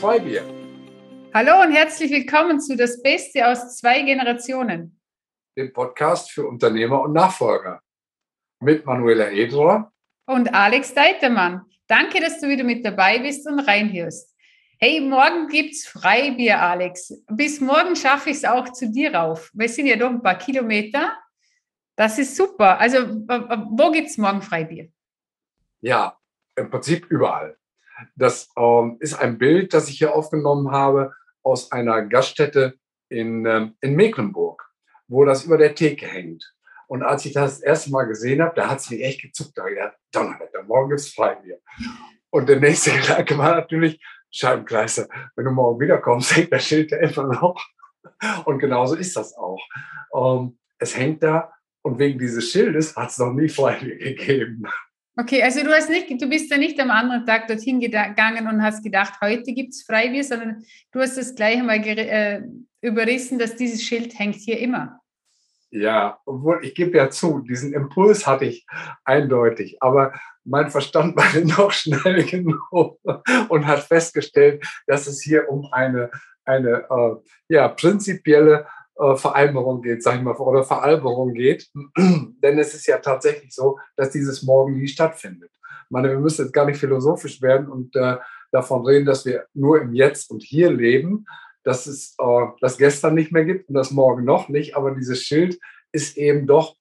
Freibier. Hallo und herzlich willkommen zu Das Beste aus zwei Generationen. Dem Podcast für Unternehmer und Nachfolger. Mit Manuela Edler und Alex Deitermann. Danke, dass du wieder mit dabei bist und reinhörst. Hey, morgen gibt's Freibier, Alex. Bis morgen schaffe ich es auch zu dir rauf. Wir sind ja doch ein paar Kilometer. Das ist super. Also, wo gibt's morgen Freibier? Ja, im Prinzip überall. Das ähm, ist ein Bild, das ich hier aufgenommen habe aus einer Gaststätte in, ähm, in Mecklenburg, wo das über der Theke hängt. Und als ich das, das erste Mal gesehen habe, da hat es mich echt gezuckt. Da habe ich gedacht, Donnerwetter, morgen gibt es Freibier. Und der nächste Gedanke war natürlich, Scheibenkleister, wenn du morgen wiederkommst, hängt das Schild da immer noch. Und genauso ist das auch. Ähm, es hängt da und wegen dieses Schildes hat es noch nie Freibier gegeben. Okay, also du hast nicht, du bist ja nicht am anderen Tag dorthin gegangen und hast gedacht, heute gibt es Freibier, sondern du hast das gleich einmal äh, überrissen, dass dieses Schild hängt hier immer. Ja, obwohl ich gebe ja zu, diesen Impuls hatte ich eindeutig, aber mein Verstand war noch schnell genug und hat festgestellt, dass es hier um eine, eine äh, ja, prinzipielle äh, Vereinbarung geht, sag ich mal, oder Veralberung geht. Denn es ist ja tatsächlich so, dass dieses Morgen nie stattfindet. Ich meine, wir müssen jetzt gar nicht philosophisch werden und äh, davon reden, dass wir nur im Jetzt und Hier leben, dass es äh, das gestern nicht mehr gibt und das morgen noch nicht. Aber dieses Schild ist eben doch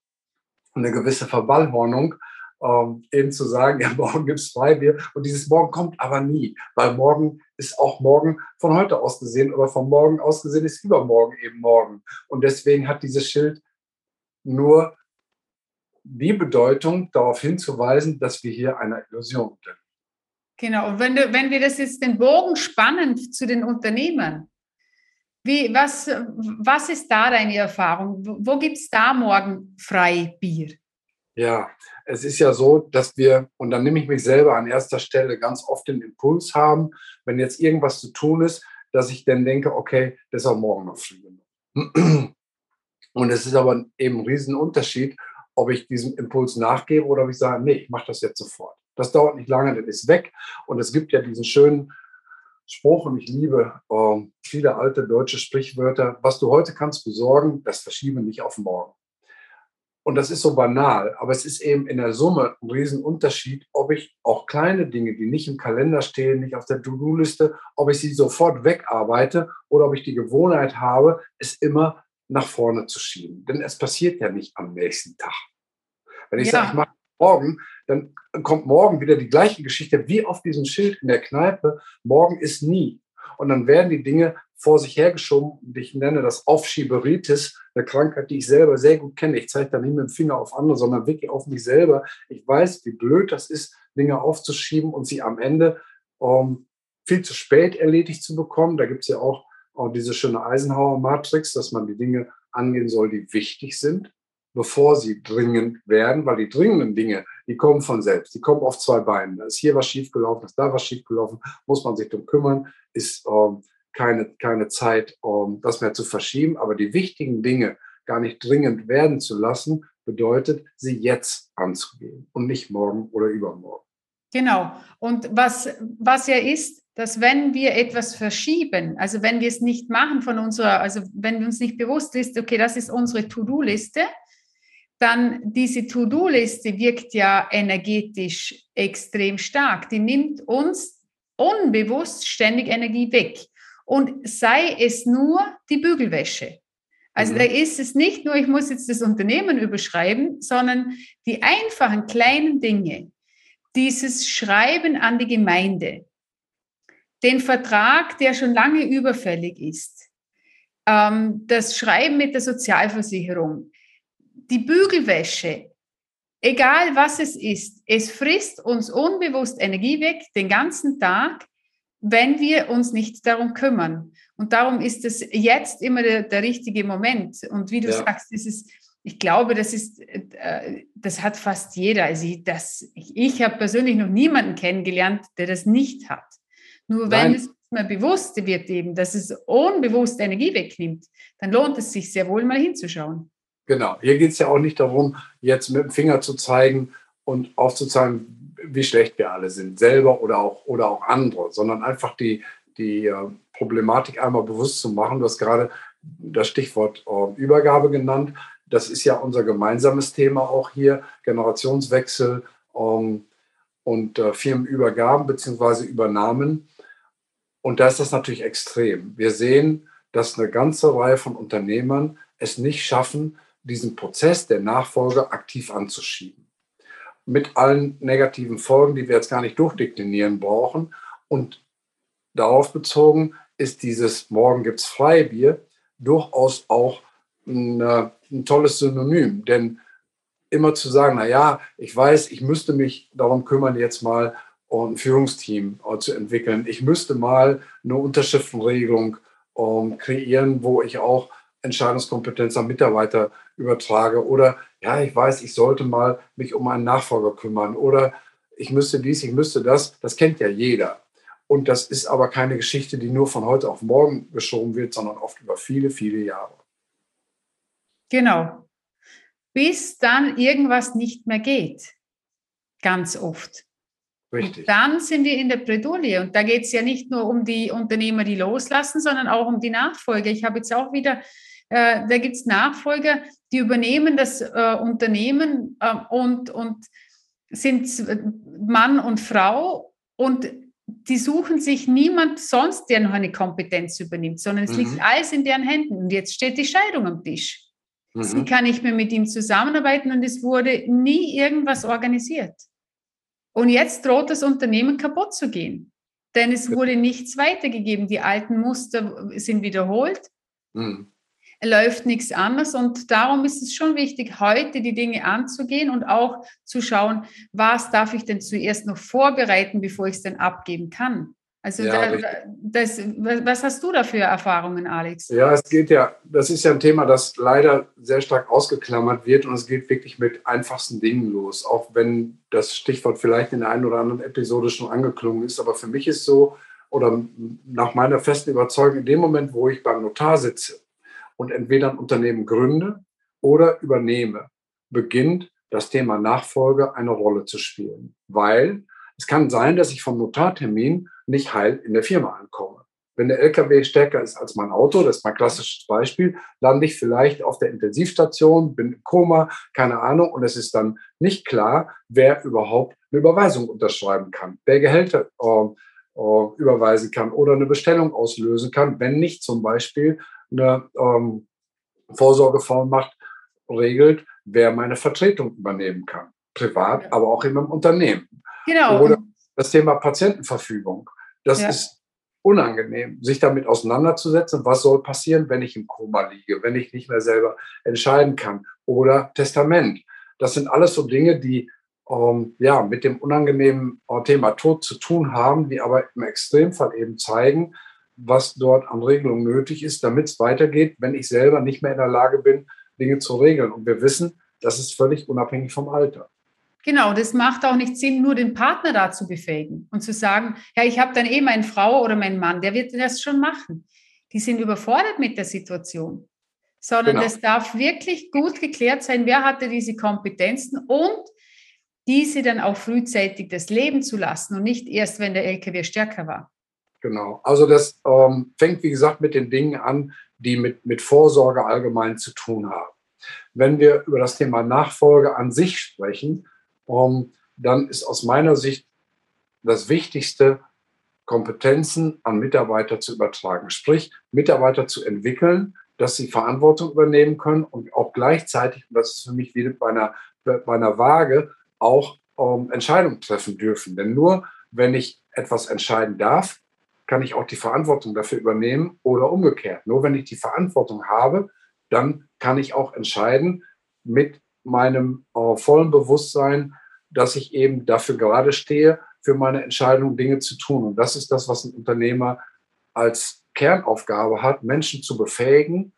eine gewisse Verballhornung, ähm, eben zu sagen, ja, morgen gibt es Freibier und dieses Morgen kommt aber nie, weil morgen ist auch morgen von heute aus gesehen oder von morgen aus gesehen ist übermorgen eben morgen. Und deswegen hat dieses Schild nur die Bedeutung, darauf hinzuweisen, dass wir hier einer Illusion sind. Genau, und wenn, du, wenn wir das jetzt den Bogen spannend zu den Unternehmen, wie, was, was ist da deine Erfahrung? Wo, gibt es da morgen Freibier? Ja, es ist ja so, dass wir, und dann nehme ich mich selber an erster Stelle, ganz oft den Impuls haben, wenn jetzt irgendwas zu tun ist, dass ich dann denke, okay, das ist auch morgen noch früh Und es ist aber eben ein Riesenunterschied, ob ich diesem Impuls nachgebe oder ob ich sage, nee, ich mache das jetzt sofort. Das dauert nicht lange, das ist weg. Und es gibt ja diesen schönen Spruch, und ich liebe äh, viele alte deutsche Sprichwörter, was du heute kannst besorgen, das verschiebe nicht auf morgen. Und das ist so banal, aber es ist eben in der Summe ein Riesenunterschied, ob ich auch kleine Dinge, die nicht im Kalender stehen, nicht auf der To-Do-Liste, ob ich sie sofort wegarbeite oder ob ich die Gewohnheit habe, es immer nach vorne zu schieben. Denn es passiert ja nicht am nächsten Tag. Wenn ich ja. sage, ich mache morgen, dann kommt morgen wieder die gleiche Geschichte wie auf diesem Schild in der Kneipe. Morgen ist nie. Und dann werden die Dinge vor sich hergeschoben. Ich nenne das Aufschieberitis, eine Krankheit, die ich selber sehr gut kenne. Ich zeige da nicht mit dem Finger auf andere, sondern wirklich auf mich selber. Ich weiß, wie blöd das ist, Dinge aufzuschieben und sie am Ende ähm, viel zu spät erledigt zu bekommen. Da gibt es ja auch, auch diese schöne Eisenhower-Matrix, dass man die Dinge angehen soll, die wichtig sind, bevor sie dringend werden, weil die dringenden Dinge, die kommen von selbst. Die kommen auf zwei Beinen. Da ist hier was schiefgelaufen, ist da was schiefgelaufen, muss man sich darum kümmern, ist ähm, keine, keine Zeit, um das mehr zu verschieben. Aber die wichtigen Dinge gar nicht dringend werden zu lassen, bedeutet, sie jetzt anzugehen und nicht morgen oder übermorgen. Genau. Und was, was ja ist, dass wenn wir etwas verschieben, also wenn wir es nicht machen von unserer, also wenn uns nicht bewusst ist, okay, das ist unsere To-Do-Liste, dann diese To-Do-Liste wirkt ja energetisch extrem stark. Die nimmt uns unbewusst ständig Energie weg. Und sei es nur die Bügelwäsche. Also mhm. da ist es nicht nur, ich muss jetzt das Unternehmen überschreiben, sondern die einfachen kleinen Dinge, dieses Schreiben an die Gemeinde, den Vertrag, der schon lange überfällig ist, ähm, das Schreiben mit der Sozialversicherung, die Bügelwäsche, egal was es ist, es frisst uns unbewusst Energie weg den ganzen Tag, wenn wir uns nicht darum kümmern. Und darum ist es jetzt immer der, der richtige Moment. Und wie du ja. sagst, das ist, ich glaube, das ist, äh, das hat fast jeder. Also ich, das, ich, ich habe persönlich noch niemanden kennengelernt, der das nicht hat. Nur wenn Nein. es mal bewusst wird eben, dass es unbewusst Energie wegnimmt, dann lohnt es sich sehr wohl mal hinzuschauen. Genau. Hier geht es ja auch nicht darum, jetzt mit dem Finger zu zeigen und aufzuzeigen, wie schlecht wir alle sind, selber oder auch, oder auch andere, sondern einfach die, die äh, Problematik einmal bewusst zu machen. Du hast gerade das Stichwort äh, Übergabe genannt. Das ist ja unser gemeinsames Thema auch hier, Generationswechsel ähm, und äh, Firmenübergaben bzw. Übernahmen. Und da ist das natürlich extrem. Wir sehen, dass eine ganze Reihe von Unternehmern es nicht schaffen, diesen Prozess der Nachfolge aktiv anzuschieben. Mit allen negativen Folgen, die wir jetzt gar nicht durchdeklinieren brauchen. Und darauf bezogen ist dieses Morgen gibt es Freibier durchaus auch ein, ein tolles Synonym. Denn immer zu sagen, naja, ich weiß, ich müsste mich darum kümmern, jetzt mal ein Führungsteam äh, zu entwickeln. Ich müsste mal eine Unterschriftenregelung ähm, kreieren, wo ich auch Entscheidungskompetenz an Mitarbeiter übertrage. Oder ja, ich weiß, ich sollte mal mich um einen Nachfolger kümmern. Oder ich müsste dies, ich müsste das. Das kennt ja jeder. Und das ist aber keine Geschichte, die nur von heute auf morgen geschoben wird, sondern oft über viele, viele Jahre. Genau. Bis dann irgendwas nicht mehr geht. Ganz oft. Richtig. Und dann sind wir in der Bredouille. Und da geht es ja nicht nur um die Unternehmer, die loslassen, sondern auch um die Nachfolger. Ich habe jetzt auch wieder, äh, da gibt es Nachfolger, die übernehmen das äh, Unternehmen äh, und, und sind Mann und Frau und die suchen sich niemand sonst, der noch eine Kompetenz übernimmt, sondern es mhm. liegt alles in deren Händen. Und jetzt steht die Scheidung am Tisch. Mhm. Sie kann nicht mehr mit ihm zusammenarbeiten und es wurde nie irgendwas organisiert. Und jetzt droht das Unternehmen kaputt zu gehen, denn es wurde nichts weitergegeben. Die alten Muster sind wiederholt. Mhm. Läuft nichts anderes und darum ist es schon wichtig, heute die Dinge anzugehen und auch zu schauen, was darf ich denn zuerst noch vorbereiten, bevor ich es denn abgeben kann. Also ja, da, das, was hast du da für Erfahrungen, Alex? Ja, es geht ja, das ist ja ein Thema, das leider sehr stark ausgeklammert wird und es geht wirklich mit einfachsten Dingen los, auch wenn das Stichwort vielleicht in der einen oder anderen Episode schon angeklungen ist. Aber für mich ist so, oder nach meiner festen Überzeugung, in dem Moment, wo ich beim Notar sitze und entweder ein Unternehmen gründe oder übernehme, beginnt das Thema Nachfolge eine Rolle zu spielen. Weil es kann sein, dass ich vom Notartermin nicht heil in der Firma ankomme. Wenn der LKW stärker ist als mein Auto, das ist mein klassisches Beispiel, lande ich vielleicht auf der Intensivstation, bin im Koma, keine Ahnung, und es ist dann nicht klar, wer überhaupt eine Überweisung unterschreiben kann, wer Gehälter äh, äh, überweisen kann oder eine Bestellung auslösen kann, wenn nicht zum Beispiel eine ähm, Vorsorgevollmacht regelt, wer meine Vertretung übernehmen kann. Privat, aber auch in meinem Unternehmen. Genau. Oder das Thema Patientenverfügung. Das ja. ist unangenehm, sich damit auseinanderzusetzen, was soll passieren, wenn ich im Koma liege, wenn ich nicht mehr selber entscheiden kann. Oder Testament. Das sind alles so Dinge, die ähm, ja, mit dem unangenehmen äh, Thema Tod zu tun haben, die aber im Extremfall eben zeigen, was dort an Regelungen nötig ist, damit es weitergeht, wenn ich selber nicht mehr in der Lage bin, Dinge zu regeln. Und wir wissen, das ist völlig unabhängig vom Alter. Genau, das macht auch nicht Sinn, nur den Partner da zu befähigen und zu sagen, ja, ich habe dann eh meine Frau oder meinen Mann, der wird das schon machen. Die sind überfordert mit der Situation, sondern genau. das darf wirklich gut geklärt sein, wer hatte diese Kompetenzen und diese dann auch frühzeitig das Leben zu lassen und nicht erst, wenn der LKW stärker war. Genau, also das ähm, fängt, wie gesagt, mit den Dingen an, die mit, mit Vorsorge allgemein zu tun haben. Wenn wir über das Thema Nachfolge an sich sprechen, dann ist aus meiner Sicht das Wichtigste, Kompetenzen an Mitarbeiter zu übertragen, sprich Mitarbeiter zu entwickeln, dass sie Verantwortung übernehmen können und auch gleichzeitig, und das ist für mich wie bei einer, bei einer Waage, auch ähm, Entscheidungen treffen dürfen. Denn nur wenn ich etwas entscheiden darf, kann ich auch die Verantwortung dafür übernehmen oder umgekehrt. Nur wenn ich die Verantwortung habe, dann kann ich auch entscheiden mit meinem äh, vollen Bewusstsein, dass ich eben dafür gerade stehe, für meine Entscheidung Dinge zu tun. Und das ist das, was ein Unternehmer als Kernaufgabe hat, Menschen zu befähigen,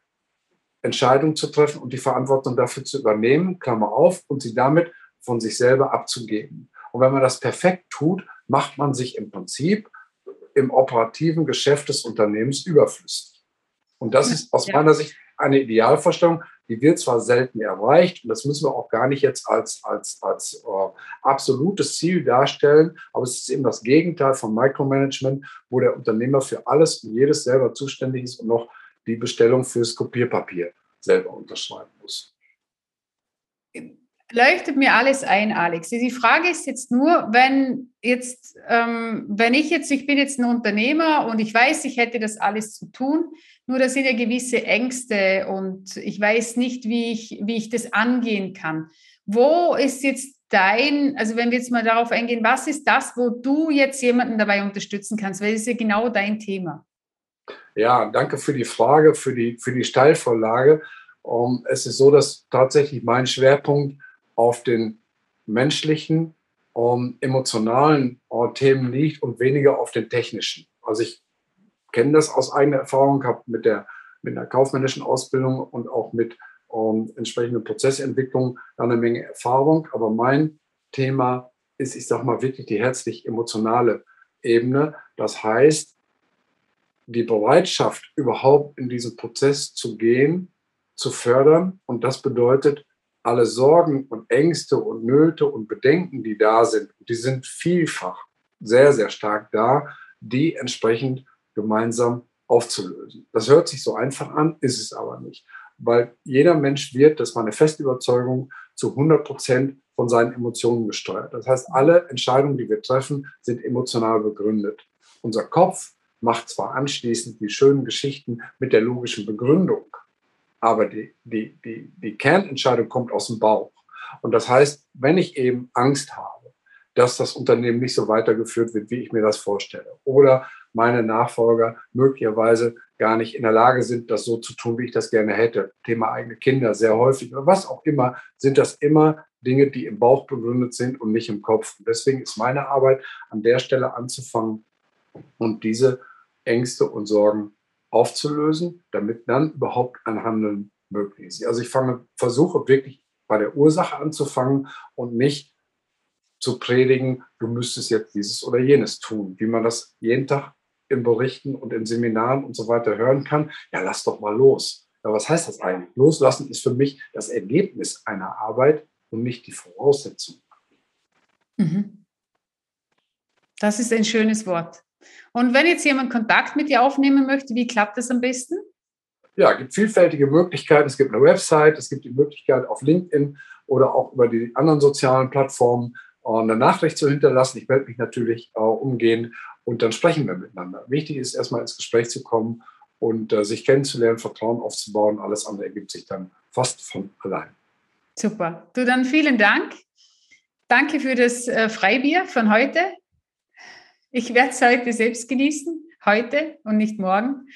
Entscheidungen zu treffen und die Verantwortung dafür zu übernehmen, Klammer auf, und sie damit von sich selber abzugeben. Und wenn man das perfekt tut, macht man sich im Prinzip im operativen Geschäft des Unternehmens überflüssig. Und das ist aus meiner Sicht eine Idealvorstellung, die wird zwar selten erreicht und das müssen wir auch gar nicht jetzt als, als, als äh, absolutes Ziel darstellen, aber es ist eben das Gegenteil von Micromanagement, wo der Unternehmer für alles und jedes selber zuständig ist und noch die Bestellung fürs Kopierpapier selber unterschreiben muss leuchtet mir alles ein, Alex. Die Frage ist jetzt nur, wenn jetzt, ähm, wenn ich jetzt, ich bin jetzt ein Unternehmer und ich weiß, ich hätte das alles zu tun, nur da sind ja gewisse Ängste und ich weiß nicht, wie ich, wie ich das angehen kann. Wo ist jetzt dein, also wenn wir jetzt mal darauf eingehen, was ist das, wo du jetzt jemanden dabei unterstützen kannst? Weil das ist ja genau dein Thema. Ja, danke für die Frage, für die, für die Steilvorlage. Um, ähm, es ist so, dass tatsächlich mein Schwerpunkt auf den menschlichen, um, emotionalen uh, Themen liegt und weniger auf den technischen. Also ich kenne das aus eigener Erfahrung, habe mit der, mit einer kaufmännischen Ausbildung und auch mit um, entsprechender Prozessentwicklung eine Menge Erfahrung. Aber mein Thema ist, ich sage mal, wirklich die herzlich-emotionale Ebene. Das heißt, die Bereitschaft, überhaupt in diesen Prozess zu gehen, zu fördern. Und das bedeutet, alle Sorgen und Ängste und Nöte und Bedenken, die da sind, die sind vielfach sehr, sehr stark da, die entsprechend gemeinsam aufzulösen. Das hört sich so einfach an, ist es aber nicht, weil jeder Mensch wird, das ist meine feste Überzeugung, zu 100 Prozent von seinen Emotionen gesteuert. Das heißt, alle Entscheidungen, die wir treffen, sind emotional begründet. Unser Kopf macht zwar anschließend die schönen Geschichten mit der logischen Begründung, aber die, die, die, die Kernentscheidung kommt aus dem Bauch. Und das heißt, wenn ich eben Angst habe, dass das Unternehmen nicht so weitergeführt wird, wie ich mir das vorstelle, oder meine Nachfolger möglicherweise gar nicht in der Lage sind, das so zu tun, wie ich das gerne hätte. Thema eigene Kinder sehr häufig oder was auch immer, sind das immer Dinge, die im Bauch begründet sind und nicht im Kopf. Und deswegen ist meine Arbeit an der Stelle anzufangen und diese Ängste und Sorgen aufzulösen, damit dann überhaupt ein Handeln möglich ist. Also ich fange, versuche wirklich bei der Ursache anzufangen und nicht zu predigen, du müsstest jetzt dieses oder jenes tun, wie man das jeden Tag in Berichten und in Seminaren und so weiter hören kann. Ja, lass doch mal los. Ja, was heißt das eigentlich? Loslassen ist für mich das Ergebnis einer Arbeit und nicht die Voraussetzung. Mhm. Das ist ein schönes Wort. Und wenn jetzt jemand Kontakt mit dir aufnehmen möchte, wie klappt das am besten? Ja, es gibt vielfältige Möglichkeiten. Es gibt eine Website, es gibt die Möglichkeit auf LinkedIn oder auch über die anderen sozialen Plattformen äh, eine Nachricht zu hinterlassen. Ich melde mich natürlich äh, umgehend und dann sprechen wir miteinander. Wichtig ist erstmal ins Gespräch zu kommen und äh, sich kennenzulernen, Vertrauen aufzubauen. Alles andere ergibt sich dann fast von allein. Super. Du dann vielen Dank. Danke für das äh, Freibier von heute. Ich werde es heute selbst genießen, heute und nicht morgen.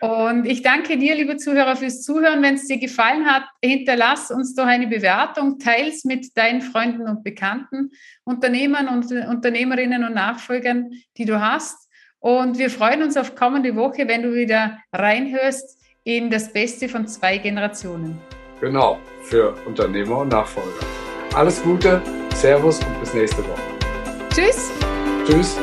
Und ich danke dir, liebe Zuhörer, fürs Zuhören. Wenn es dir gefallen hat, hinterlass uns doch eine Bewertung, teils mit deinen Freunden und Bekannten, Unternehmern und Unternehmerinnen und Nachfolgern, die du hast. Und wir freuen uns auf kommende Woche, wenn du wieder reinhörst in das Beste von zwei Generationen. Genau, für Unternehmer und Nachfolger. Alles Gute, Servus und bis nächste Woche. Tschüss. Tschüss.